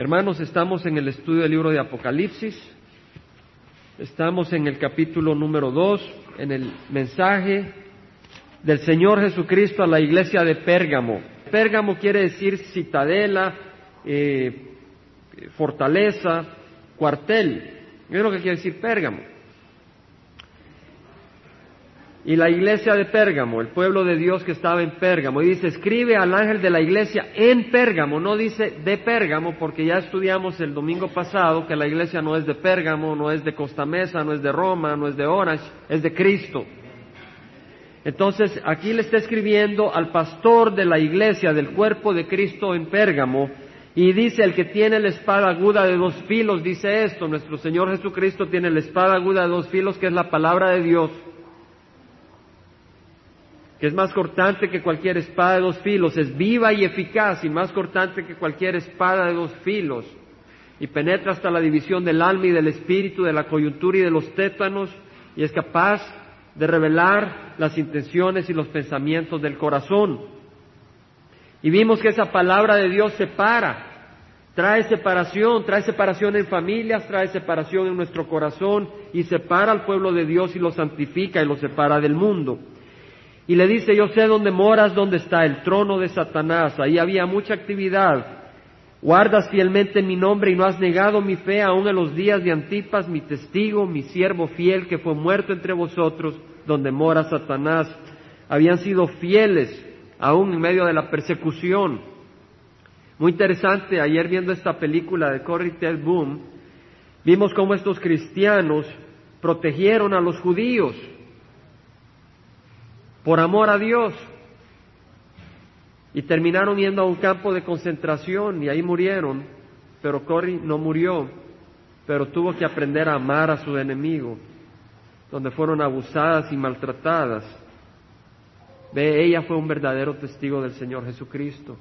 Hermanos, estamos en el estudio del libro de Apocalipsis. Estamos en el capítulo número dos, en el mensaje del Señor Jesucristo a la iglesia de Pérgamo. Pérgamo quiere decir citadela, eh, fortaleza, cuartel. Es lo que quiere decir Pérgamo. Y la iglesia de Pérgamo, el pueblo de Dios que estaba en Pérgamo, y dice, escribe al ángel de la iglesia en Pérgamo, no dice de Pérgamo, porque ya estudiamos el domingo pasado que la iglesia no es de Pérgamo, no es de Costa Mesa, no es de Roma, no es de Orange, es de Cristo. Entonces, aquí le está escribiendo al pastor de la iglesia, del cuerpo de Cristo en Pérgamo, y dice, el que tiene la espada aguda de dos filos, dice esto, nuestro Señor Jesucristo tiene la espada aguda de dos filos, que es la palabra de Dios que es más cortante que cualquier espada de dos filos, es viva y eficaz y más cortante que cualquier espada de dos filos, y penetra hasta la división del alma y del espíritu, de la coyuntura y de los tétanos, y es capaz de revelar las intenciones y los pensamientos del corazón. Y vimos que esa palabra de Dios separa, trae separación, trae separación en familias, trae separación en nuestro corazón y separa al pueblo de Dios y lo santifica y lo separa del mundo y le dice, yo sé dónde moras, dónde está el trono de Satanás. Ahí había mucha actividad. Guardas fielmente mi nombre y no has negado mi fe aún en los días de Antipas, mi testigo, mi siervo fiel que fue muerto entre vosotros, donde mora Satanás. Habían sido fieles aún en medio de la persecución. Muy interesante, ayer viendo esta película de Corrie Ted Boom, vimos cómo estos cristianos protegieron a los judíos por amor a Dios. Y terminaron yendo a un campo de concentración y ahí murieron, pero Cory no murió, pero tuvo que aprender a amar a su enemigo, donde fueron abusadas y maltratadas. Ve, ella fue un verdadero testigo del Señor Jesucristo.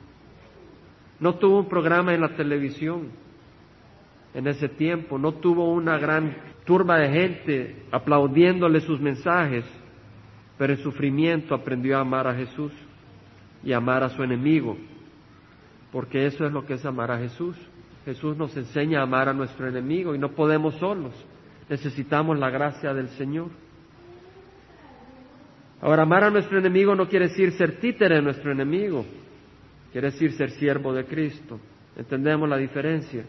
No tuvo un programa en la televisión en ese tiempo, no tuvo una gran turba de gente aplaudiéndole sus mensajes, pero en sufrimiento aprendió a amar a Jesús y amar a su enemigo, porque eso es lo que es amar a Jesús. Jesús nos enseña a amar a nuestro enemigo y no podemos solos, necesitamos la gracia del Señor. Ahora, amar a nuestro enemigo no quiere decir ser títere de nuestro enemigo, quiere decir ser siervo de Cristo. ¿Entendemos la diferencia?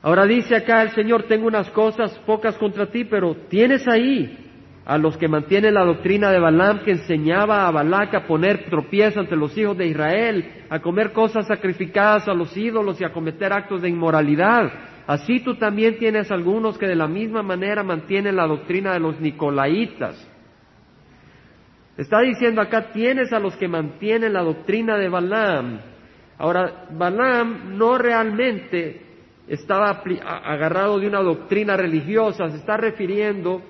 Ahora dice acá el Señor, tengo unas cosas pocas contra ti, pero tienes ahí a los que mantienen la doctrina de Balaam que enseñaba a Balac a poner tropiezo ante los hijos de Israel, a comer cosas sacrificadas a los ídolos y a cometer actos de inmoralidad. Así tú también tienes algunos que de la misma manera mantienen la doctrina de los nicolaitas. Está diciendo acá, tienes a los que mantienen la doctrina de Balaam. Ahora, Balaam no realmente estaba agarrado de una doctrina religiosa, se está refiriendo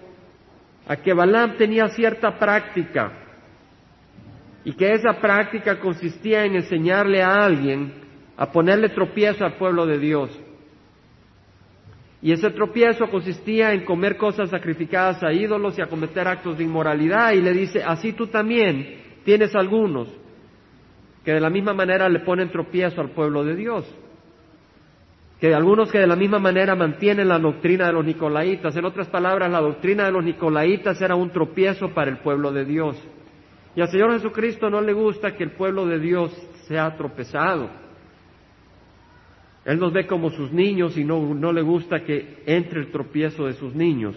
a que Balaam tenía cierta práctica y que esa práctica consistía en enseñarle a alguien a ponerle tropiezo al pueblo de Dios. Y ese tropiezo consistía en comer cosas sacrificadas a ídolos y a cometer actos de inmoralidad. Y le dice, así tú también tienes algunos que de la misma manera le ponen tropiezo al pueblo de Dios que algunos que de la misma manera mantienen la doctrina de los nicolaitas. En otras palabras, la doctrina de los nicolaitas era un tropiezo para el pueblo de Dios. Y al Señor Jesucristo no le gusta que el pueblo de Dios sea tropezado. Él nos ve como sus niños y no, no le gusta que entre el tropiezo de sus niños.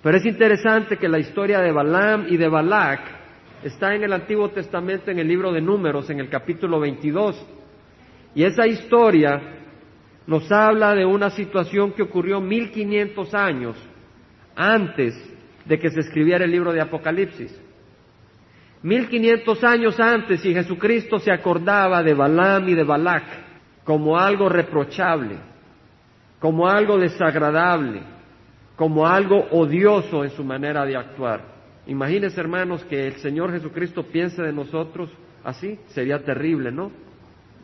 Pero es interesante que la historia de Balaam y de Balac está en el Antiguo Testamento, en el libro de Números, en el capítulo 22. Y esa historia nos habla de una situación que ocurrió 1500 años antes de que se escribiera el libro de Apocalipsis. 1500 años antes y Jesucristo se acordaba de Balaam y de Balac como algo reprochable, como algo desagradable, como algo odioso en su manera de actuar. Imagínense, hermanos, que el Señor Jesucristo piense de nosotros así, sería terrible, ¿no?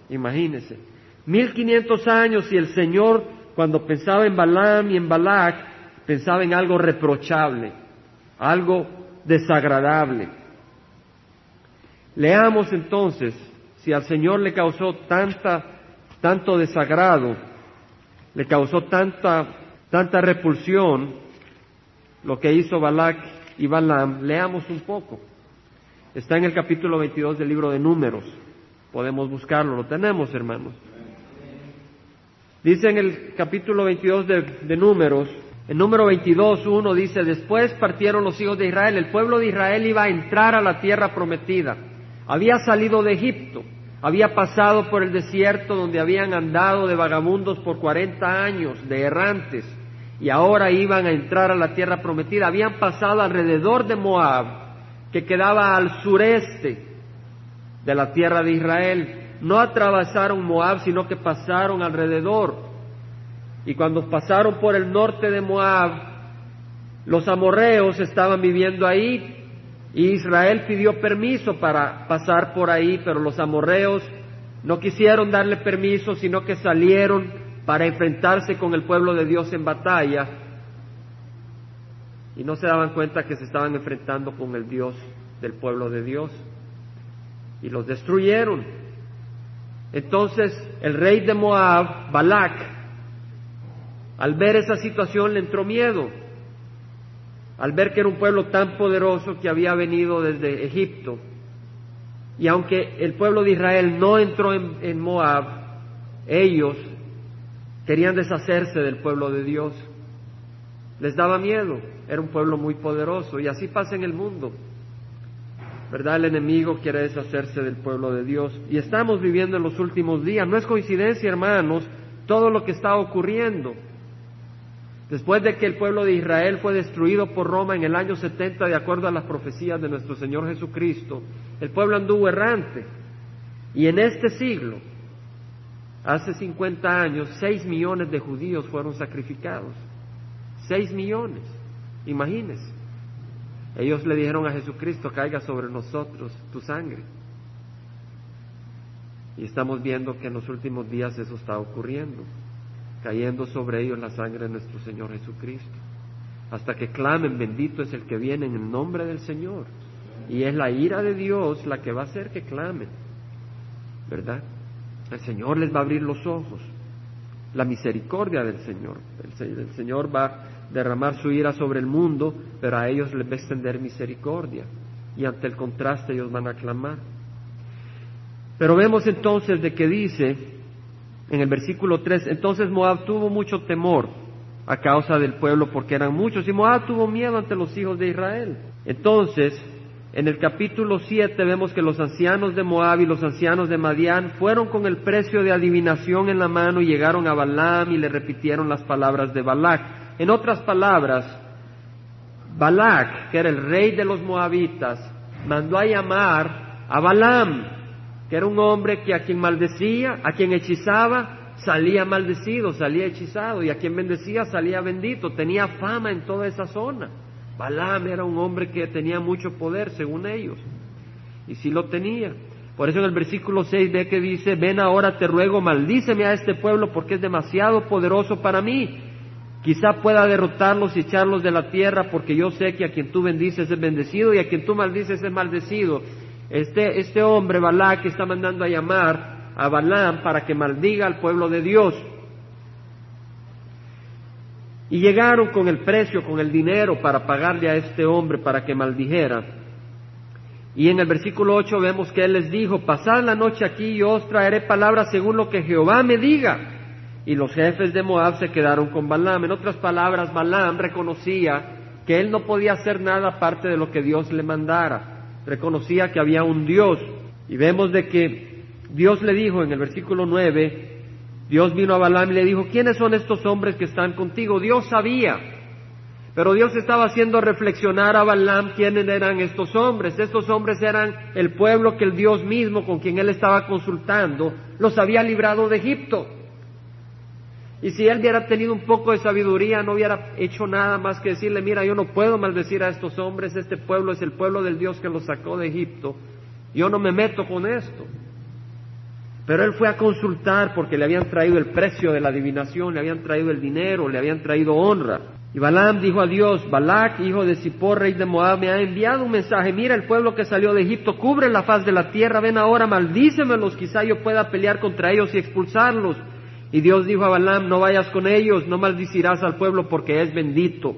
Imagínense. 1500 años y el Señor, cuando pensaba en Balaam y en Balac, pensaba en algo reprochable, algo desagradable. Leamos entonces si al Señor le causó tanta tanto desagrado, le causó tanta, tanta repulsión lo que hizo Balak y Balaam. Leamos un poco. Está en el capítulo 22 del libro de Números. Podemos buscarlo, lo tenemos, hermanos. Dice en el capítulo 22 de, Números, en número 22, uno dice, después partieron los hijos de Israel, el pueblo de Israel iba a entrar a la tierra prometida, había salido de Egipto, había pasado por el desierto donde habían andado de vagabundos por 40 años, de errantes, y ahora iban a entrar a la tierra prometida, habían pasado alrededor de Moab, que quedaba al sureste de la tierra de Israel, no atravesaron Moab, sino que pasaron alrededor. Y cuando pasaron por el norte de Moab, los amorreos estaban viviendo ahí y Israel pidió permiso para pasar por ahí, pero los amorreos no quisieron darle permiso, sino que salieron para enfrentarse con el pueblo de Dios en batalla y no se daban cuenta que se estaban enfrentando con el Dios del pueblo de Dios y los destruyeron. Entonces el rey de Moab, Balak, al ver esa situación le entró miedo, al ver que era un pueblo tan poderoso que había venido desde Egipto. Y aunque el pueblo de Israel no entró en, Moab, ellos querían deshacerse del pueblo de Dios. Les daba miedo, era un pueblo muy poderoso y así pasa en el mundo. ¿Verdad? El enemigo quiere deshacerse del pueblo de Dios. Y estamos viviendo en los últimos días. No es coincidencia, hermanos, todo lo que está ocurriendo. Después de que el pueblo de Israel fue destruido por Roma en el año 70, de acuerdo a las profecías de nuestro Señor Jesucristo, el pueblo anduvo errante. Y en este siglo, hace 50 años, 6 millones de judíos fueron sacrificados. 6 millones, imagínense. Ellos le dijeron a Jesucristo, caiga sobre nosotros tu sangre. Y estamos viendo que en los últimos días eso está ocurriendo, cayendo sobre ellos la sangre de nuestro Señor Jesucristo. Hasta que clamen, bendito es el que viene en el nombre del Señor. Y es la ira de Dios la que va a hacer que clamen, ¿verdad? El Señor les va a abrir los ojos, la misericordia del Señor. El, Señor va derramar su ira sobre el mundo, pero a ellos les va a extender misericordia. Y ante el contraste ellos van a clamar. Pero vemos entonces de que dice en el versículo 3, entonces Moab tuvo mucho temor a causa del pueblo porque eran muchos y Moab tuvo miedo ante los hijos de Israel. Entonces, en el capítulo 7 vemos que los ancianos de Moab y los ancianos de Madián fueron con el precio de adivinación en la mano y llegaron a Balaam y le repitieron las palabras de Balac en otras palabras, Balak, que era el rey de los moabitas, mandó a llamar a Balaam, que era un hombre que a quien maldecía, a quien hechizaba, salía maldecido, salía hechizado, y a quien bendecía salía bendito, tenía fama en toda esa zona. Balaam era un hombre que tenía mucho poder, según ellos, y sí lo tenía. Por eso en el versículo 6 ve que dice, ven ahora te ruego, maldíceme a este pueblo porque es demasiado poderoso para mí. Quizá pueda derrotarlos y echarlos de la tierra, porque yo sé que a quien tú bendices es bendecido y a quien tú maldices es maldecido. Este, este hombre, Balak, está mandando a llamar a Balaam para que maldiga al pueblo de Dios. Y llegaron con el precio, con el dinero para pagarle a este hombre para que maldijera. Y en el versículo 8 vemos que él les dijo, pasad la noche aquí y yo os traeré palabras según lo que Jehová me diga. Y los jefes de Moab se quedaron con Balaam. En otras palabras, Balaam reconocía que él no podía hacer nada aparte de lo que Dios le mandara. Reconocía que había un Dios. Y vemos de que Dios le dijo en el versículo 9, Dios vino a Balaam y le dijo, ¿quiénes son estos hombres que están contigo? Dios sabía. Pero Dios estaba haciendo reflexionar a Balaam quiénes eran estos hombres. Estos hombres eran el pueblo que el Dios mismo con quien él estaba consultando los había librado de Egipto. Y si él hubiera tenido un poco de sabiduría, no hubiera hecho nada más que decirle, mira, yo no puedo maldecir a estos hombres, este pueblo es el pueblo del Dios que los sacó de Egipto, yo no me meto con esto. Pero él fue a consultar porque le habían traído el precio de la adivinación, le habían traído el dinero, le habían traído honra. Y Balaam dijo a Dios, Balac, hijo de Zippor, rey de Moab, me ha enviado un mensaje, mira el pueblo que salió de Egipto, cubre la faz de la tierra, ven ahora, maldícemelos, quizá yo pueda pelear contra ellos y expulsarlos. Y Dios dijo a Balaam, no vayas con ellos, no maldicirás al pueblo porque es bendito.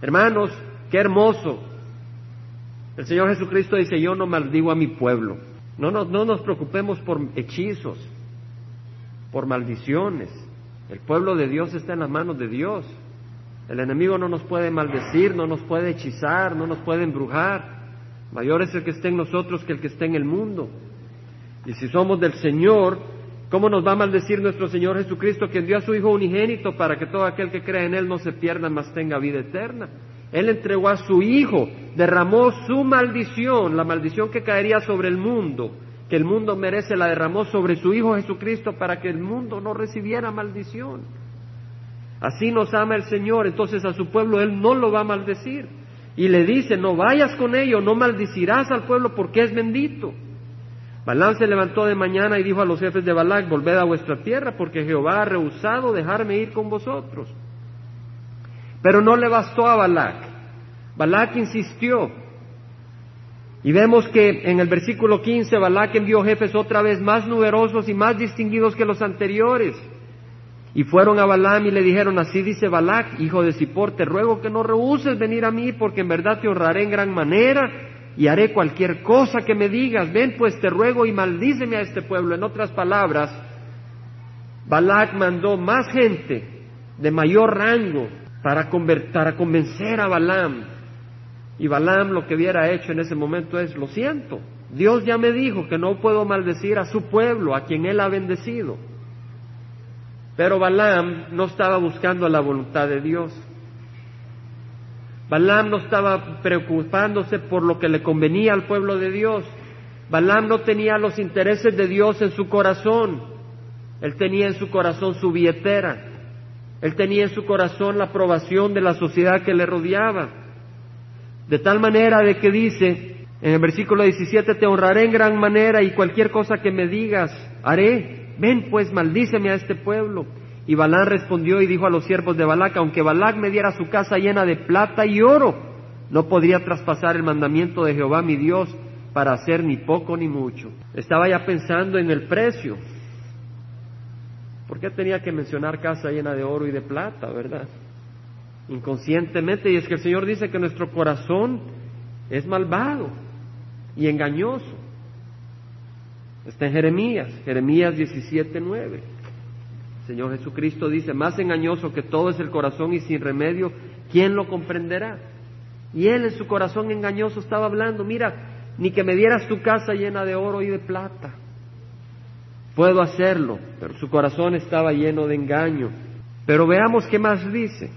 Hermanos, qué hermoso. El Señor Jesucristo dice, yo no maldigo a mi pueblo. No nos, no nos preocupemos por hechizos, por maldiciones. El pueblo de Dios está en las manos de Dios. El enemigo no nos puede maldecir, no nos puede hechizar, no nos puede embrujar. Mayor es el que esté en nosotros que el que esté en el mundo. Y si somos del Señor, ¿cómo nos va a maldecir nuestro Señor Jesucristo, quien dio a su Hijo unigénito para que todo aquel que cree en Él no se pierda, mas tenga vida eterna? Él entregó a su Hijo, derramó su maldición, la maldición que caería sobre el mundo, que el mundo merece, la derramó sobre su Hijo Jesucristo para que el mundo no recibiera maldición. Así nos ama el Señor, entonces a su pueblo Él no lo va a maldecir. Y le dice, no vayas con ellos, no maldicirás al pueblo porque es bendito. Balán se levantó de mañana y dijo a los jefes de Balac, volved a vuestra tierra porque Jehová ha rehusado dejarme ir con vosotros. Pero no le bastó a Balac. Balac insistió. Y vemos que en el versículo 15 Balac envió jefes otra vez más numerosos y más distinguidos que los anteriores. Y fueron a Balaam y le dijeron, así dice Balac, hijo de Zippor, te ruego que no rehuses venir a mí, porque en verdad te honraré en gran manera y haré cualquier cosa que me digas. Ven pues te ruego y maldíceme a este pueblo. En otras palabras, Balac mandó más gente de mayor rango para, para convencer a Balaam. Y Balaam lo que hubiera hecho en ese momento es, lo siento, Dios ya me dijo que no puedo maldecir a su pueblo, a quien él ha bendecido. Pero Balaam no estaba buscando la voluntad de Dios. Balaam no estaba preocupándose por lo que le convenía al pueblo de Dios. Balaam no tenía los intereses de Dios en su corazón. Él tenía en su corazón su billetera. Él tenía en su corazón la aprobación de la sociedad que le rodeaba. De tal manera de que dice en el versículo 17, te honraré en gran manera y cualquier cosa que me digas haré. Ven pues, maldíceme a este pueblo. Y Balán respondió y dijo a los siervos de Balac, aunque Balac me diera su casa llena de plata y oro, no podría traspasar el mandamiento de Jehová mi Dios para hacer ni poco ni mucho. Estaba ya pensando en el precio. ¿Por qué tenía que mencionar casa llena de oro y de plata, verdad? Inconscientemente, y es que el Señor dice que nuestro corazón es malvado y engañoso. Está en Jeremías, Jeremías 17:9. Señor Jesucristo dice, más engañoso que todo es el corazón y sin remedio, ¿quién lo comprenderá? Y él en su corazón engañoso estaba hablando, mira, ni que me dieras tu casa llena de oro y de plata. Puedo hacerlo, pero su corazón estaba lleno de engaño. Pero veamos qué más dice.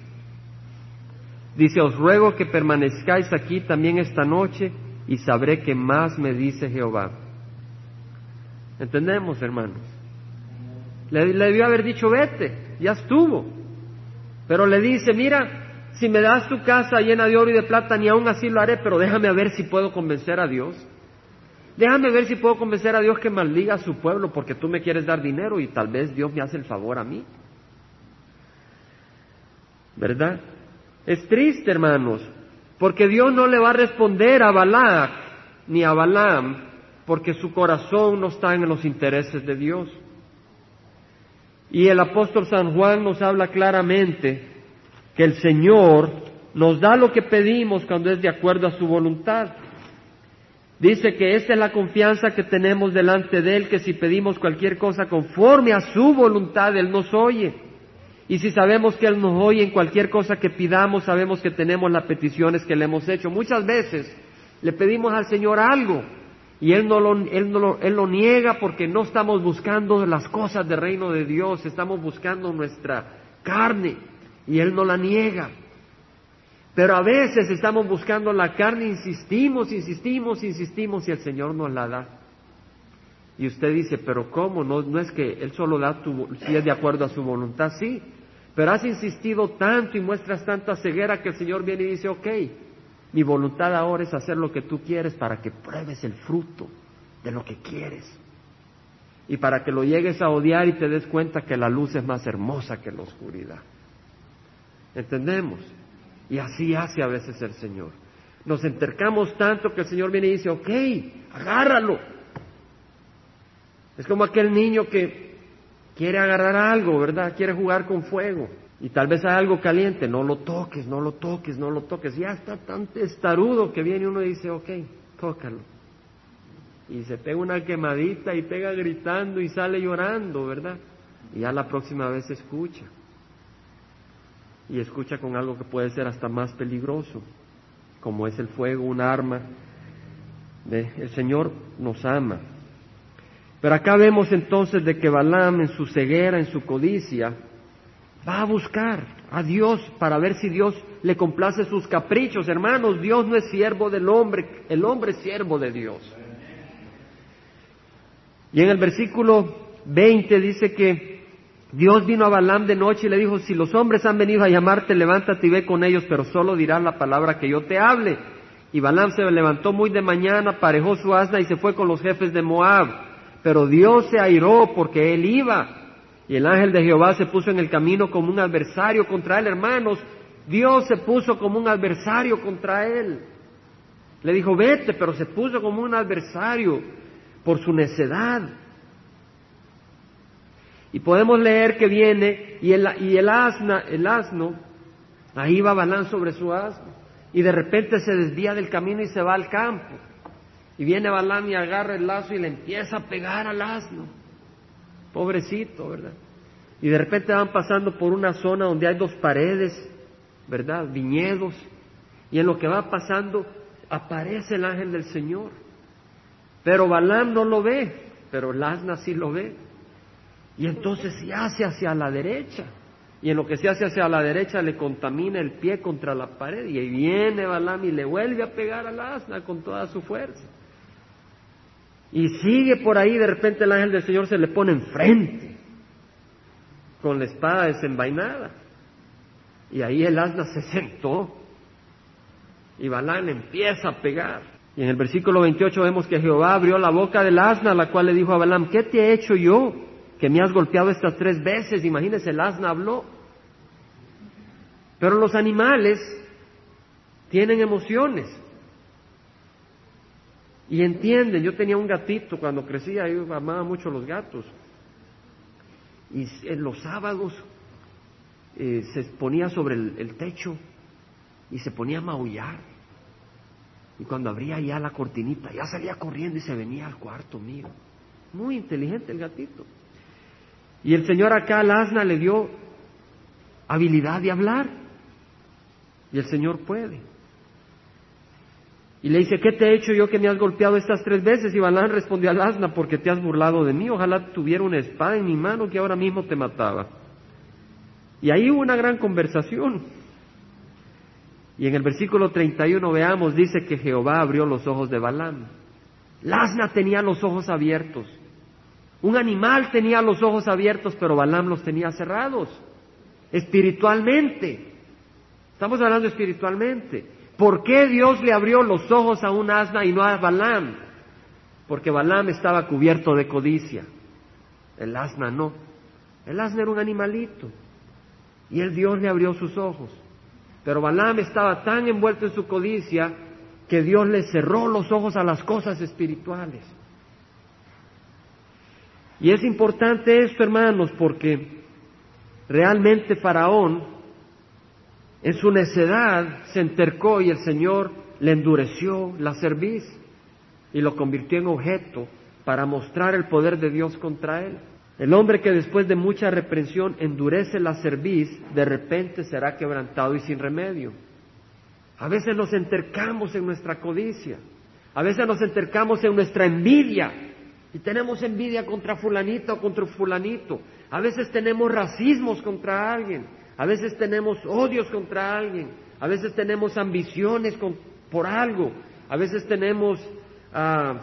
Dice, os ruego que permanezcáis aquí también esta noche y sabré qué más me dice Jehová. ¿Entendemos, hermanos? Le, debió haber dicho, vete, ya estuvo. Pero le dice, mira, si me das tu casa llena de oro y de plata, ni aún así lo haré, pero déjame ver si puedo convencer a Dios. Déjame ver si puedo convencer a Dios que maldiga a su pueblo porque tú me quieres dar dinero y tal vez Dios me hace el favor a mí. ¿Verdad? Es triste, hermanos, porque Dios no le va a responder a Balac ni a Balaam porque su corazón no está en los intereses de Dios. Y el apóstol San Juan nos habla claramente que el Señor nos da lo que pedimos cuando es de acuerdo a su voluntad. Dice que esa es la confianza que tenemos delante de Él, que si pedimos cualquier cosa conforme a su voluntad, Él nos oye. Y si sabemos que Él nos oye en cualquier cosa que pidamos, sabemos que tenemos las peticiones que le hemos hecho. Muchas veces le pedimos al Señor algo y él no, lo, él, no lo, él lo niega porque no estamos buscando las cosas del reino de Dios, estamos buscando nuestra carne y Él no la niega. Pero a veces estamos buscando la carne, insistimos, insistimos, insistimos y el Señor nos la da. Y usted dice, pero ¿cómo? No, no es que Él solo da tu, si es de acuerdo a su voluntad, sí. Pero has insistido tanto y muestras tanta ceguera que el Señor viene y dice, ok, mi voluntad ahora es hacer lo que tú quieres para que pruebes el fruto de lo que quieres. y para que lo llegues a odiar y te des cuenta que la luz es más hermosa que la oscuridad. ¿Entendemos? Y así hace a veces el Señor. Nos entercamos tanto que el Señor viene y dice, ok, agárralo. Es como aquel niño que quiere agarrar algo, ¿verdad? Quiere jugar con fuego. Y tal vez hay algo caliente, no lo toques, no lo toques, no lo toques. Ya está tan testarudo que viene uno y dice, ok, tócalo. Y se pega una quemadita y pega gritando y sale llorando, ¿verdad? Y ya la próxima vez escucha. Y escucha con algo que puede ser hasta más peligroso, como es el fuego, un arma. el Señor nos ama. Pero acá vemos entonces de que Balaam en su ceguera, en su codicia, va a buscar a Dios para ver si Dios le complace sus caprichos. Hermanos, Dios no es siervo del hombre, el hombre es siervo de Dios. Y en el versículo 20 dice que Dios vino a Balaam de noche y le dijo, si los hombres han venido a llamarte, levántate y ve con ellos, pero solo dirás la palabra que yo te hable. Y Balaam se levantó muy de mañana, aparejó su asna y se fue con los jefes de Moab. Pero Dios se airó porque él iba. Y el ángel de Jehová se puso en el camino como un adversario contra él, hermanos. Dios se puso como un adversario contra él. Le dijo, vete, pero se puso como un adversario por su necedad. Y podemos leer que viene y el, y el, asna, el asno, ahí va Balán sobre su asno, y de repente se desvía del camino y se va al campo. Y viene Balán y agarra el lazo y le empieza a pegar al asno. Pobrecito, ¿verdad? Y de repente van pasando por una zona donde hay dos paredes, ¿verdad? Viñedos. Y en lo que va pasando aparece el ángel del Señor. Pero Balaam no lo ve, pero el asna sí lo ve. Y entonces se hace hacia la derecha. Y en lo que se hace hacia la derecha le contamina el pie contra la pared. Y ahí viene Balaam y le vuelve a pegar al asna con toda su fuerza. Y sigue por ahí, de repente el ángel del Señor se le pone enfrente con la espada desenvainada. Y ahí el asna se sentó. Y Balaam empieza a pegar. Y en el versículo 28 vemos que Jehová abrió la boca del asna, la cual le dijo a Balaam, ¿qué te he hecho yo que me has golpeado estas tres veces? Imagínese, el asna habló. Pero los animales tienen emociones y entienden. Yo tenía un gatito cuando crecía, yo amaba mucho los gatos. Y en los sábados eh, se ponía sobre el techo y se ponía a maullar y cuando abría ya la cortinita, ya salía corriendo y se venía al cuarto mío. Muy inteligente el gatito. Y el Señor acá al asna le dio habilidad de hablar. Y el Señor puede. Y le dice, ¿qué te he hecho yo que me has golpeado estas tres veces? Y Balán respondió al asna, porque te has burlado de mí. Ojalá tuviera una espada en mi mano que ahora mismo te mataba. Y ahí hubo una gran conversación. Y en el versículo 31 veamos, dice que Jehová abrió los ojos de Balaam. La asna tenía los ojos abiertos. Un animal tenía los ojos abiertos, pero Balaam los tenía cerrados. Espiritualmente. Estamos hablando espiritualmente. ¿Por qué Dios le abrió los ojos a un asna y no a Balaam? Porque Balaam estaba cubierto de codicia. El asna no. El asna era un animalito. Y el Dios le abrió sus ojos. Pero Balaam estaba tan envuelto en su codicia que Dios le cerró los ojos a las cosas espirituales. Y es importante esto, hermanos, porque realmente Faraón en su necedad se entercó y el Señor le endureció la cerviz y lo convirtió en objeto para mostrar el poder de Dios contra él. El hombre que después de mucha reprensión endurece la cerviz, de repente será quebrantado y sin remedio. A veces nos entercamos en nuestra codicia, a veces nos entercamos en nuestra envidia y tenemos envidia contra fulanito o contra fulanito. A veces tenemos racismos contra alguien, a veces tenemos odios contra alguien, a veces tenemos ambiciones por algo, a veces tenemos ah,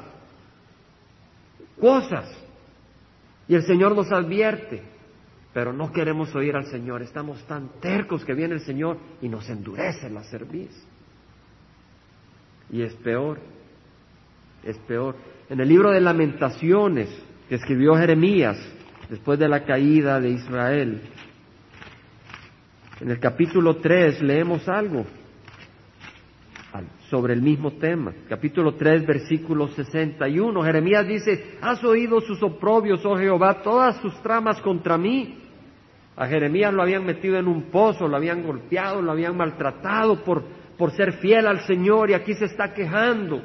cosas y el Señor nos advierte, pero no queremos oír al Señor. Estamos tan tercos que viene el Señor y nos endurece la cerviz. Y es peor, es peor. En el libro de lamentaciones, que escribió Jeremías después de la caída de Israel. En el capítulo 3 leemos algo sobre el mismo tema. Capítulo 3, versículo 61. Jeremías dice, has oído sus oprobios, oh Jehová, todas sus tramas contra mí. A Jeremías lo habían metido en un pozo, lo habían golpeado, lo habían maltratado por, por ser fiel al Señor y aquí se está quejando.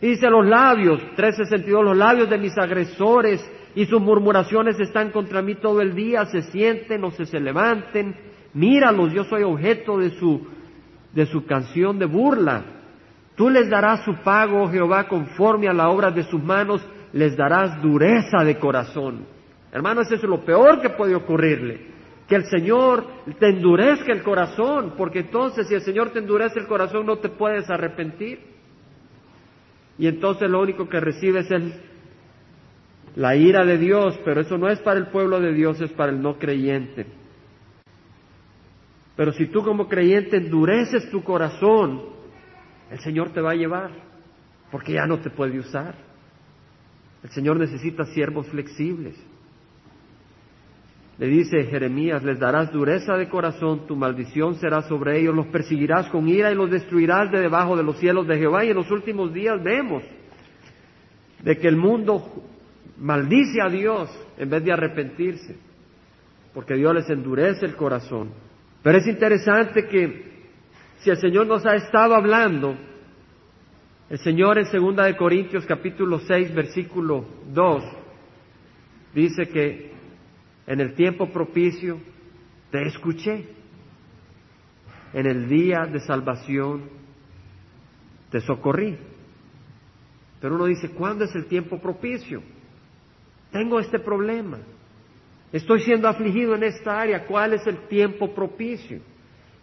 Y dice los labios, 362, los labios de mis agresores y sus murmuraciones están contra mí todo el día, se sienten o se, se levanten, míralos, yo soy objeto de su, de su canción de burla. Tú les darás su pago, oh Jehová, conforme a la obra de sus manos, les darás dureza de corazón. Hermano, eso es lo peor que puede ocurrirle. Que el Señor te endurezca el corazón, porque entonces si el Señor te endurece el corazón no te puedes arrepentir. Y entonces lo único que recibes es la ira de Dios, pero eso no es para el pueblo de Dios, es para el no creyente. Pero si tú como creyente endureces tu corazón, el Señor te va a llevar, porque ya no te puede usar. El Señor necesita siervos flexibles. Le dice Jeremías, les darás dureza de corazón, tu maldición será sobre ellos, los perseguirás con ira y los destruirás de debajo de los cielos de Jehová. Y en los últimos días vemos de que el mundo maldice a Dios en vez de arrepentirse, porque Dios les endurece el corazón. Pero es interesante que si el Señor nos ha estado hablando, el Señor en segunda de Corintios capítulo 6 versículo 2 dice que en el tiempo propicio te escuché. En el día de salvación te socorrí. Pero uno dice, ¿cuándo es el tiempo propicio? Tengo este problema. Estoy siendo afligido en esta área. ¿Cuál es el tiempo propicio?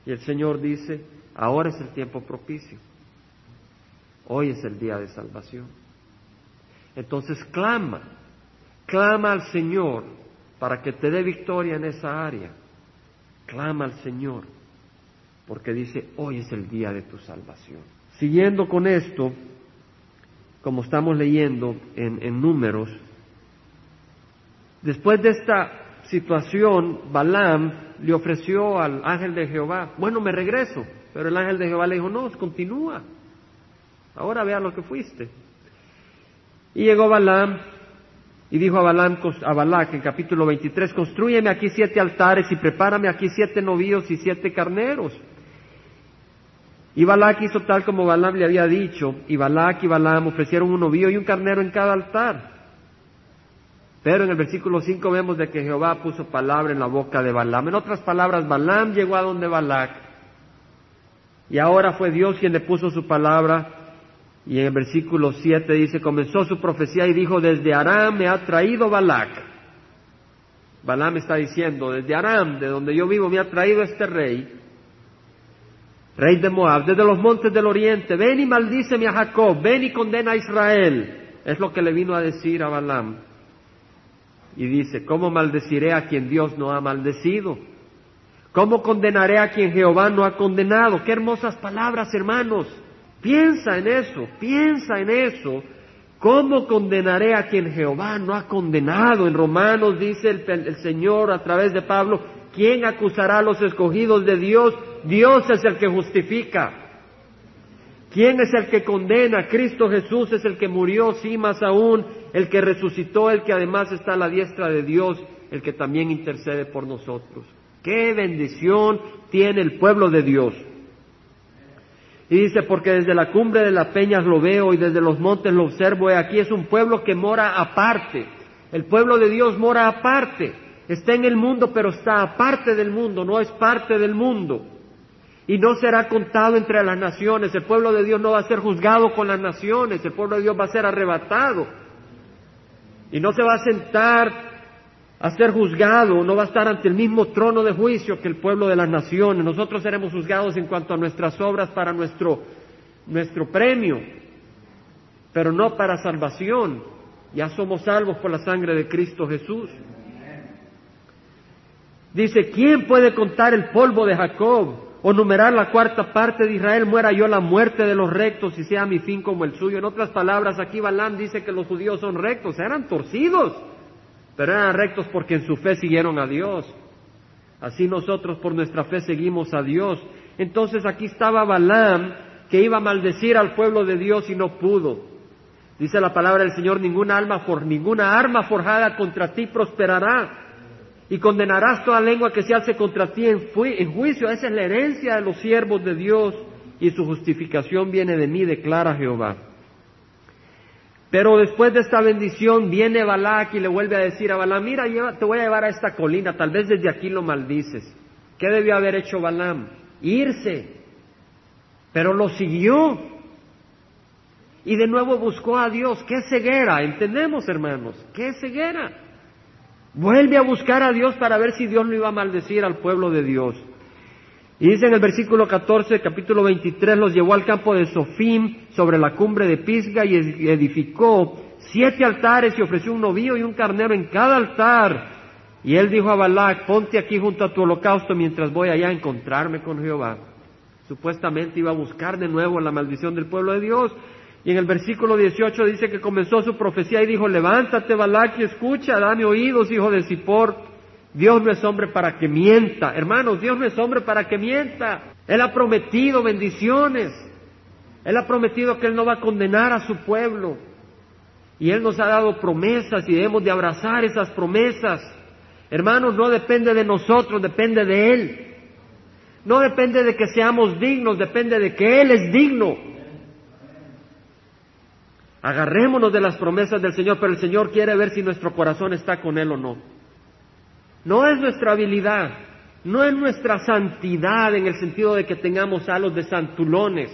Y el Señor dice, ahora es el tiempo propicio. Hoy es el día de salvación. Entonces clama, clama al Señor para que te dé victoria en esa área. Clama al Señor, porque dice, hoy es el día de tu salvación. Siguiendo con esto, como estamos leyendo en, en números, Después de esta situación, Balaam le ofreció al ángel de Jehová, bueno, me regreso, pero el ángel de Jehová le dijo, no, continúa, ahora vea lo que fuiste. Y llegó Balaam y dijo a Balaam, a Balac en capítulo 23, construyeme aquí siete altares y prepárame aquí siete novillos y siete carneros. Y Balac hizo tal como Balaam le había dicho, y Balac y Balaam ofrecieron un novillo y un carnero en cada altar. Pero en el versículo 5 vemos de que Jehová puso palabra en la boca de Balaam. En otras palabras, Balaam llegó a donde Balac. Y ahora fue Dios quien le puso su palabra. Y en el versículo 7 dice, comenzó su profecía y dijo, desde Aram me ha traído Balac. Balaam está diciendo, desde Aram, de donde yo vivo, me ha traído este rey, rey de Moab, desde los montes del oriente, ven y maldíceme a Jacob, ven y condena a Israel. Es lo que le vino a decir a Balaam. Y dice, ¿cómo maldeciré a quien Dios no ha maldecido? ¿Cómo condenaré a quien Jehová no ha condenado? Qué hermosas palabras, hermanos. Piensa en eso, piensa en eso. ¿Cómo condenaré a quien Jehová no ha condenado? En Romanos dice el, Señor a través de Pablo, ¿quién acusará a los escogidos de Dios? Dios es el que justifica. ¿Quién es el que condena? Cristo Jesús es el que murió, sí, más aún, el que resucitó, el que además está a la diestra de Dios, el que también intercede por nosotros. ¡Qué bendición tiene el pueblo de Dios! Y dice, porque desde la cumbre de las peñas lo veo y desde los montes lo observo, y aquí es un pueblo que mora aparte. El pueblo de Dios mora aparte. Está en el mundo, pero está aparte del mundo, no es parte del mundo y no será contado entre las naciones. El pueblo de Dios no va a ser juzgado con las naciones, el pueblo de Dios va a ser arrebatado. Y no se va a sentar a ser juzgado, no va a estar ante el mismo trono de juicio que el pueblo de las naciones. Nosotros seremos juzgados en cuanto a nuestras obras para nuestro, nuestro premio, pero no para salvación. Ya somos salvos por la sangre de Cristo Jesús. Dice, ¿quién puede contar el polvo de Jacob? O numerar la cuarta parte de Israel, muera yo la muerte de los rectos y sea mi fin como el suyo. En otras palabras, aquí Balaam dice que los judíos son rectos, eran torcidos, pero eran rectos porque en su fe siguieron a Dios. Así nosotros por nuestra fe seguimos a Dios. Entonces aquí estaba Balaam que iba a maldecir al pueblo de Dios y no pudo. Dice la palabra del Señor, ninguna, alma ninguna arma forjada contra ti prosperará y condenarás toda lengua que se hace contra ti en, juicio. Esa es la herencia de los siervos de Dios y su justificación viene de mí, declara Jehová. Pero después de esta bendición viene Balac y le vuelve a decir a Balaam, mira, te voy a llevar a esta colina, tal vez desde aquí lo maldices. ¿Qué debió haber hecho Balaam? Irse. Pero lo siguió y de nuevo buscó a Dios. ¡Qué ceguera! ¿Entendemos, hermanos? ¡Qué ceguera! Vuelve a buscar a Dios para ver si Dios no iba a maldecir al pueblo de Dios. Y dice en el versículo 14, capítulo 23, los llevó al campo de Sofim sobre la cumbre de Pisga y edificó siete altares y ofreció un novillo y un carnero en cada altar. Y él dijo a Balac, ponte aquí junto a tu holocausto mientras voy allá a encontrarme con Jehová. Supuestamente iba a buscar de nuevo la maldición del pueblo de Dios, y en el versículo 18 dice que comenzó su profecía y dijo, levántate Balac y escucha, dame oídos, hijo de Zippor. Dios no es hombre para que mienta. Hermanos, Dios no es hombre para que mienta. Él ha prometido bendiciones. Él ha prometido que Él no va a condenar a su pueblo. Y Él nos ha dado promesas y debemos de abrazar esas promesas. Hermanos, no depende de nosotros, depende de Él. No depende de que seamos dignos, depende de que Él es digno. Agarrémonos de las promesas del Señor, pero el Señor quiere ver si nuestro corazón está con Él o no. No es nuestra habilidad, no es nuestra santidad en el sentido de que tengamos halos de santulones,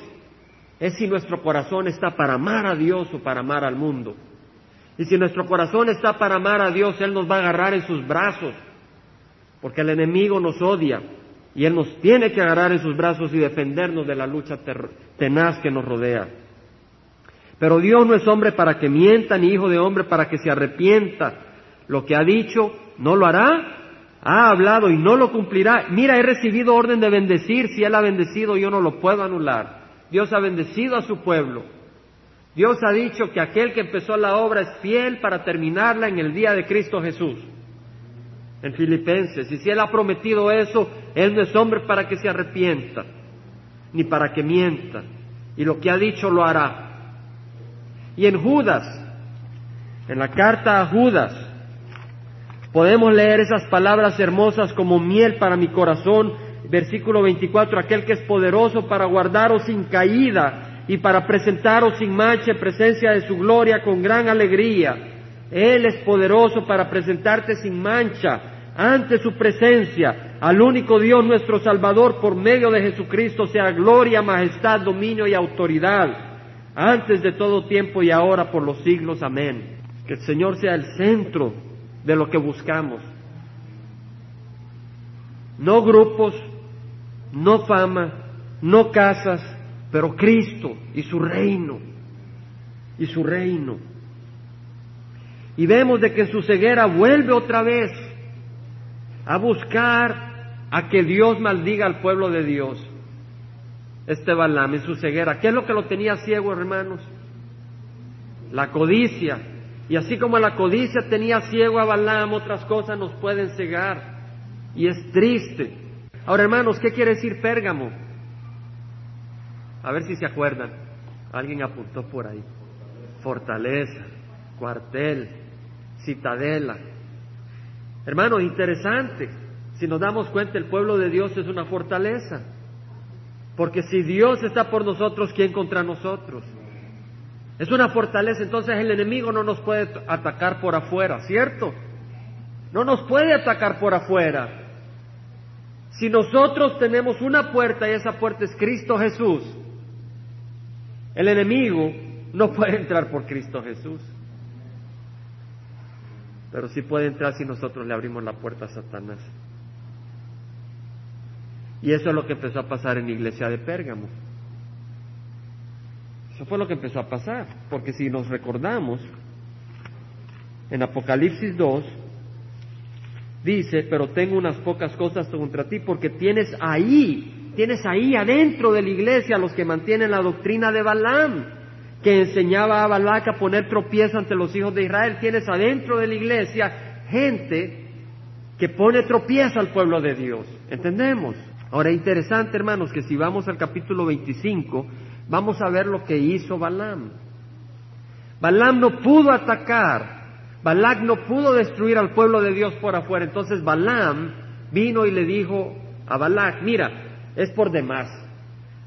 es si nuestro corazón está para amar a Dios o para amar al mundo. Y si nuestro corazón está para amar a Dios, Él nos va a agarrar en sus brazos, porque el enemigo nos odia y Él nos tiene que agarrar en sus brazos y defendernos de la lucha tenaz que nos rodea. Pero Dios no es hombre para que mienta, ni hijo de hombre para que se arrepienta. Lo que ha dicho, no lo hará. Ha hablado y no lo cumplirá. Mira, he recibido orden de bendecir. Si Él ha bendecido, yo no lo puedo anular. Dios ha bendecido a su pueblo. Dios ha dicho que aquel que empezó la obra es fiel para terminarla en el día de Cristo Jesús. En Filipenses. Y si Él ha prometido eso, Él no es hombre para que se arrepienta, ni para que mienta. Y lo que ha dicho lo hará. Y en Judas, en la carta a Judas, podemos leer esas palabras hermosas como miel para mi corazón, versículo 24, aquel que es poderoso para guardaros sin caída y para presentaros sin mancha en presencia de su gloria con gran alegría. Él es poderoso para presentarte sin mancha ante su presencia, al único Dios nuestro Salvador, por medio de Jesucristo, sea gloria, majestad, dominio y autoridad antes de todo tiempo y ahora por los siglos. Amén. Que el Señor sea el centro de lo que buscamos. No grupos, no fama, no casas, pero Cristo y su reino. Y su reino. Y vemos de que en su ceguera vuelve otra vez a buscar a que Dios maldiga al pueblo de Dios este Balaam en su ceguera. ¿Qué es lo que lo tenía ciego, hermanos? La codicia. Y así como la codicia tenía ciego a Balaam, otras cosas nos pueden cegar. Y es triste. Ahora, hermanos, ¿qué quiere decir Pérgamo? A ver si se acuerdan. Alguien apuntó por ahí. Fortaleza, cuartel, citadela. Hermanos, interesante. Si nos damos cuenta, el pueblo de Dios es una fortaleza. Porque si Dios está por nosotros, ¿quién contra nosotros? Es una fortaleza, entonces el enemigo no nos puede atacar por afuera, ¿cierto? No nos puede atacar por afuera. Si nosotros tenemos una puerta y esa puerta es Cristo Jesús, el enemigo no puede entrar por Cristo Jesús. Pero sí puede entrar si nosotros le abrimos la puerta a Satanás. Y eso es lo que empezó a pasar en la iglesia de Pérgamo. Eso fue lo que empezó a pasar, porque si nos recordamos, en Apocalipsis 2, dice, pero tengo unas pocas cosas contra ti, porque tienes ahí tienes ahí adentro de la iglesia los que mantienen la doctrina de Balaam, que enseñaba a Balac a poner tropiezo ante los hijos de Israel. Tienes adentro de la iglesia gente que pone tropiezo al pueblo de Dios. ¿Entendemos? Ahora, interesante, hermanos, que si vamos al capítulo 25, vamos a ver lo que hizo Balaam. Balaam no pudo atacar, Balac no pudo destruir al pueblo de Dios por afuera. Entonces Balaam vino y le dijo a Balac, mira, es por demás,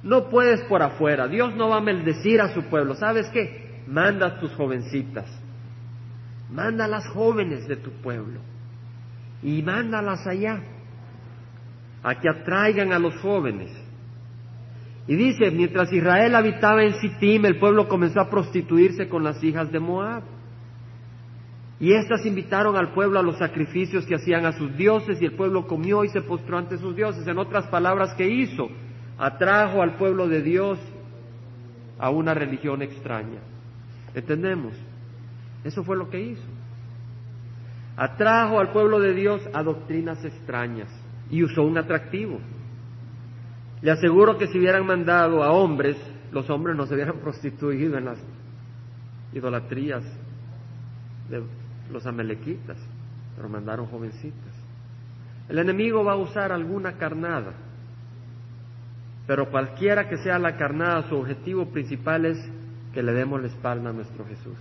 no puedes por afuera, Dios no va a maldecir a su pueblo. ¿Sabes qué? Manda a tus jovencitas, manda a las jóvenes de tu pueblo y mándalas allá a que atraigan a los jóvenes. Y dice, mientras Israel habitaba en Sittim, el pueblo comenzó a prostituirse con las hijas de Moab. Y éstas invitaron al pueblo a los sacrificios que hacían a sus dioses y el pueblo comió y se postró ante sus dioses. En otras palabras, ¿qué hizo? Atrajo al pueblo de Dios a una religión extraña. ¿Entendemos? Eso fue lo que hizo. Atrajo al pueblo de Dios a doctrinas extrañas y usó un atractivo. Le aseguro que si hubieran mandado a hombres, los hombres no se hubieran prostituido en las idolatrías de los amelequitas, pero mandaron jovencitas. El enemigo va a usar alguna carnada, pero cualquiera que sea la carnada, su objetivo principal es que le demos la espalda a nuestro Jesús.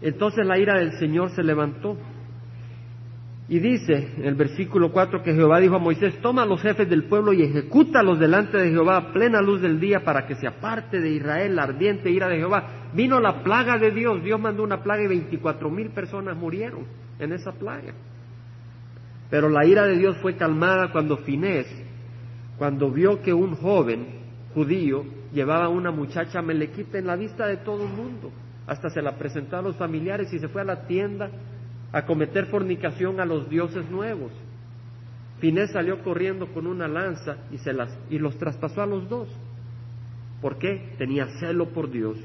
Entonces la ira del Señor se levantó y dice en el versículo 4 que Jehová dijo a Moisés, toma los jefes del pueblo y ejecútalos delante de Jehová a plena luz del día para que se aparte de Israel la ardiente ira de Jehová. Vino la plaga de Dios, Dios mandó una plaga y veinticuatro mil personas murieron en esa plaga. Pero la ira de Dios fue calmada cuando Finés, cuando vio que un joven judío llevaba a una muchacha melequita en la vista de todo el mundo. Hasta se la presentó a los familiares y se fue a la tienda a cometer fornicación a los dioses nuevos. Finés salió corriendo con una lanza y, se las, y los traspasó a los dos. ¿Por qué? Tenía celo por Dios.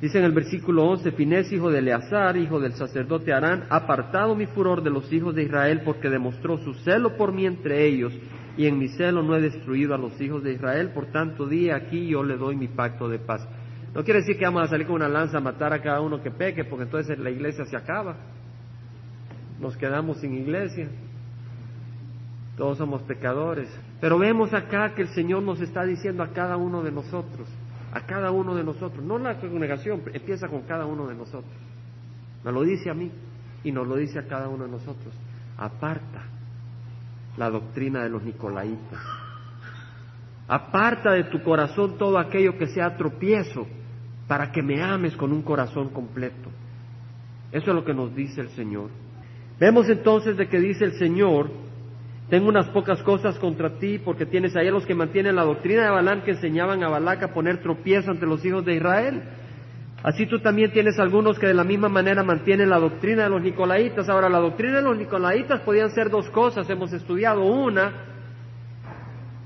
Dice en el versículo 11, Finés, hijo de Eleazar, hijo del sacerdote Arán, ha apartado mi furor de los hijos de Israel porque demostró su celo por mí entre ellos, y en mi celo no he destruido a los hijos de Israel, por tanto día aquí yo le doy mi pacto de paz. No quiere decir que vamos a salir con una lanza a matar a cada uno que peque, porque entonces la iglesia se acaba. Nos quedamos sin iglesia. Todos somos pecadores. Pero vemos acá que el Señor nos está diciendo a cada uno de nosotros, a cada uno de nosotros, no la congregación, empieza con cada uno de nosotros. Me lo dice a mí y nos lo dice a cada uno de nosotros. Aparta la doctrina de los nicolaitas. Aparta de tu corazón todo aquello que sea tropiezo para que me ames con un corazón completo. Eso es lo que nos dice el Señor. Vemos entonces de que dice el Señor, tengo unas pocas cosas contra ti porque tienes ahí a los que mantienen la doctrina de Balán que enseñaban a Balac a poner tropiezo ante los hijos de Israel. Así tú también tienes algunos que de la misma manera mantienen la doctrina de los nicolaitas. Ahora, la doctrina de los nicolaitas podían ser dos cosas, hemos estudiado. Una,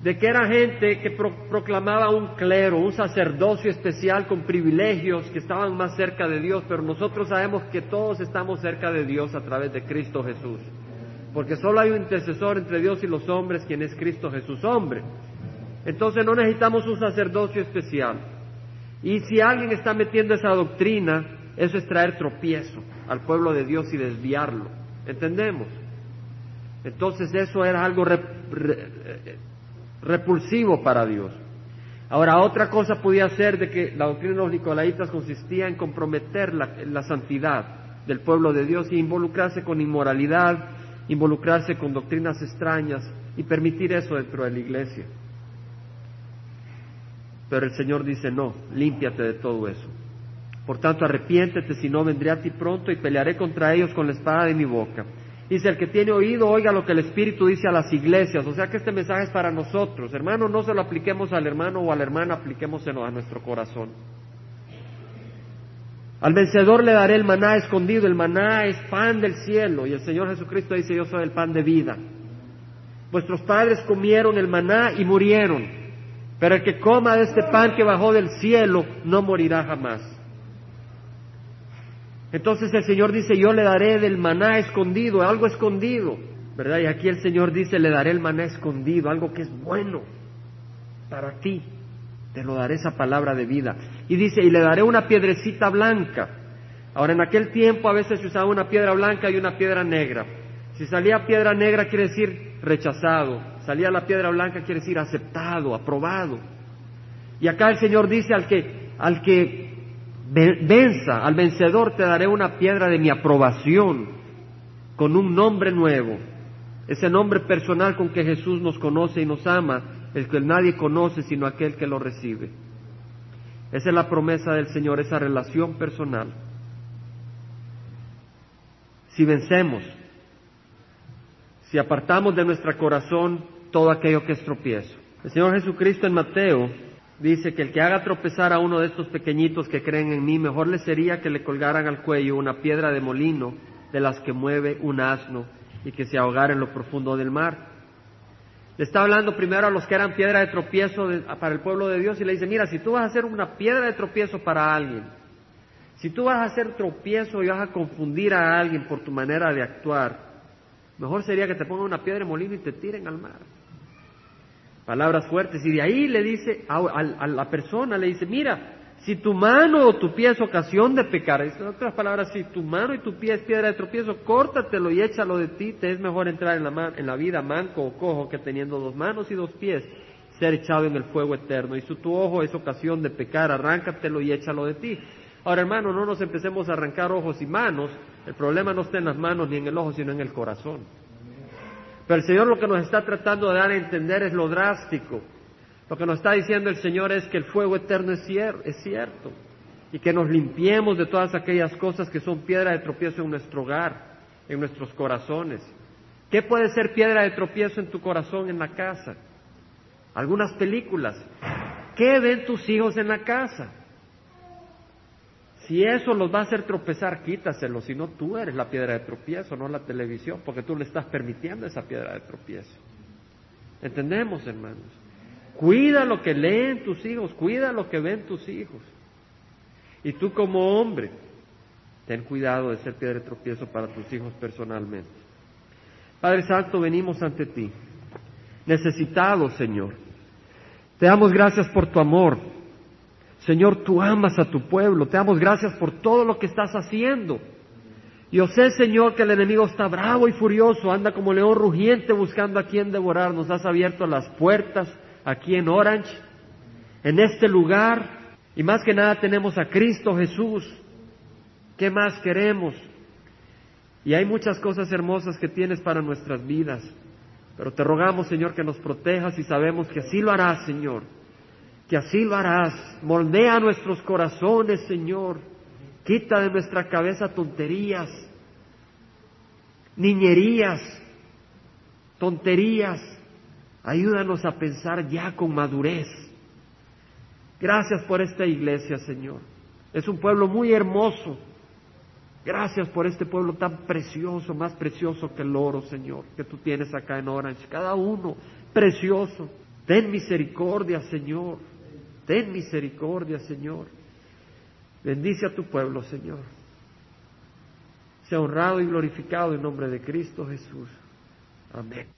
de que era gente que proclamaba un clero, un sacerdocio especial con privilegios que estaban más cerca de Dios, pero nosotros sabemos que todos estamos cerca de Dios a través de Cristo Jesús, porque solo hay un intercesor entre Dios y los hombres, quien es Cristo Jesús hombre. Entonces no necesitamos un sacerdocio especial. Y si alguien está metiendo esa doctrina, eso es traer tropiezo al pueblo de Dios y desviarlo. ¿Entendemos? Entonces eso era algo repulsivo para Dios. Ahora, otra cosa podía ser de que la doctrina de los nicolaitas consistía en comprometer la, santidad del pueblo de Dios y involucrarse con inmoralidad, involucrarse con doctrinas extrañas y permitir eso dentro de la iglesia. Pero el Señor dice, no, límpiate de todo eso. Por tanto, arrepiéntete, si no vendré a ti pronto y pelearé contra ellos con la espada de mi boca. Dice, el que tiene oído, oiga lo que el Espíritu dice a las iglesias. O sea que este mensaje es para nosotros. Hermano, no se lo apliquemos al hermano o a la hermana, apliquémoselo a nuestro corazón. Al vencedor le daré el maná escondido. El maná es pan del cielo. Y el Señor Jesucristo dice, yo soy el pan de vida. Vuestros padres comieron el maná y murieron. Pero el que coma de este pan que bajó del cielo no morirá jamás. Entonces el Señor dice, yo le daré del maná escondido, algo escondido. ¿verdad? Y aquí el Señor dice, le daré el maná escondido, algo que es bueno para ti. Te lo daré esa palabra de vida. Y dice, y le daré una piedrecita blanca. Ahora, en aquel tiempo a veces se usaba una piedra blanca y una piedra negra. Si salía piedra negra quiere decir rechazado. Salía la piedra blanca quiere decir aceptado, aprobado. Y acá el Señor dice al que, al que venza, al vencedor te daré una piedra de mi aprobación con un nombre nuevo. Ese nombre personal con que Jesús nos conoce y nos ama, el que nadie conoce sino aquel que lo recibe. Esa es la promesa del Señor, esa relación personal. Si vencemos, si apartamos de nuestro corazón todo aquello que es tropiezo. El Señor Jesucristo en Mateo dice que el que haga tropezar a uno de estos pequeñitos que creen en mí, mejor le sería que le colgaran al cuello una piedra de molino de las que mueve un asno y que se ahogara en lo profundo del mar. Le está hablando primero a los que eran piedra de tropiezo para el pueblo de Dios y le dice, mira, si tú vas a hacer una piedra de tropiezo para alguien, si tú vas a hacer tropiezo y vas a confundir a alguien por tu manera de actuar, mejor sería que te pongan una piedra de molino y te tiren al mar. Palabras fuertes. Y de ahí le dice a, la persona, le dice, mira, si tu mano o tu pie es ocasión de pecar, en otras palabras, si tu mano y tu pie es piedra de tropiezo, córtatelo y échalo de ti, te es mejor entrar en la, en la vida manco o cojo que teniendo dos manos y dos pies, ser echado en el fuego eterno. Y si tu ojo es ocasión de pecar, arráncatelo y échalo de ti. Ahora, hermano, no nos empecemos a arrancar ojos y manos, el problema no está en las manos ni en el ojo, sino en el corazón. Pero el Señor lo que nos está tratando de dar a entender es lo drástico lo que nos está diciendo el Señor es que el fuego eterno es, cierto y que nos limpiemos de todas aquellas cosas que son piedra de tropiezo en nuestro hogar, en nuestros corazones. ¿Qué puede ser piedra de tropiezo en tu corazón en la casa? Algunas películas. ¿Qué ven tus hijos en la casa? Si eso los va a hacer tropezar, quítaselo, si no tú eres la piedra de tropiezo, no la televisión, porque tú le estás permitiendo esa piedra de tropiezo. ¿Entendemos, hermanos? Cuida lo que leen tus hijos, cuida lo que ven tus hijos. Y tú como hombre, ten cuidado de ser piedra de tropiezo para tus hijos personalmente. Padre Santo, venimos ante ti, necesitados, Señor. Te damos gracias por tu amor. Señor, tú amas a tu pueblo. Te damos gracias por todo lo que estás haciendo. Yo sé, Señor, que el enemigo está bravo y furioso, anda como león rugiente buscando a quien devorar. Nos has abierto las puertas aquí en Orange, en este lugar, y más que nada tenemos a Cristo Jesús. ¿Qué más queremos? Y hay muchas cosas hermosas que tienes para nuestras vidas, pero te rogamos, Señor, que nos protejas y sabemos que así lo harás, Señor, que así lo harás. Moldea nuestros corazones, Señor. Quita de nuestra cabeza tonterías, niñerías, tonterías, Ayúdanos a pensar ya con madurez. Gracias por esta iglesia, Señor. Es un pueblo muy hermoso. Gracias por este pueblo tan precioso, más precioso que el oro, Señor, que tú tienes acá en Orange. Cada uno precioso. Ten misericordia, Señor. Ten misericordia, Señor. Bendice a tu pueblo, Señor. Sea honrado y glorificado en nombre de Cristo Jesús. Amén.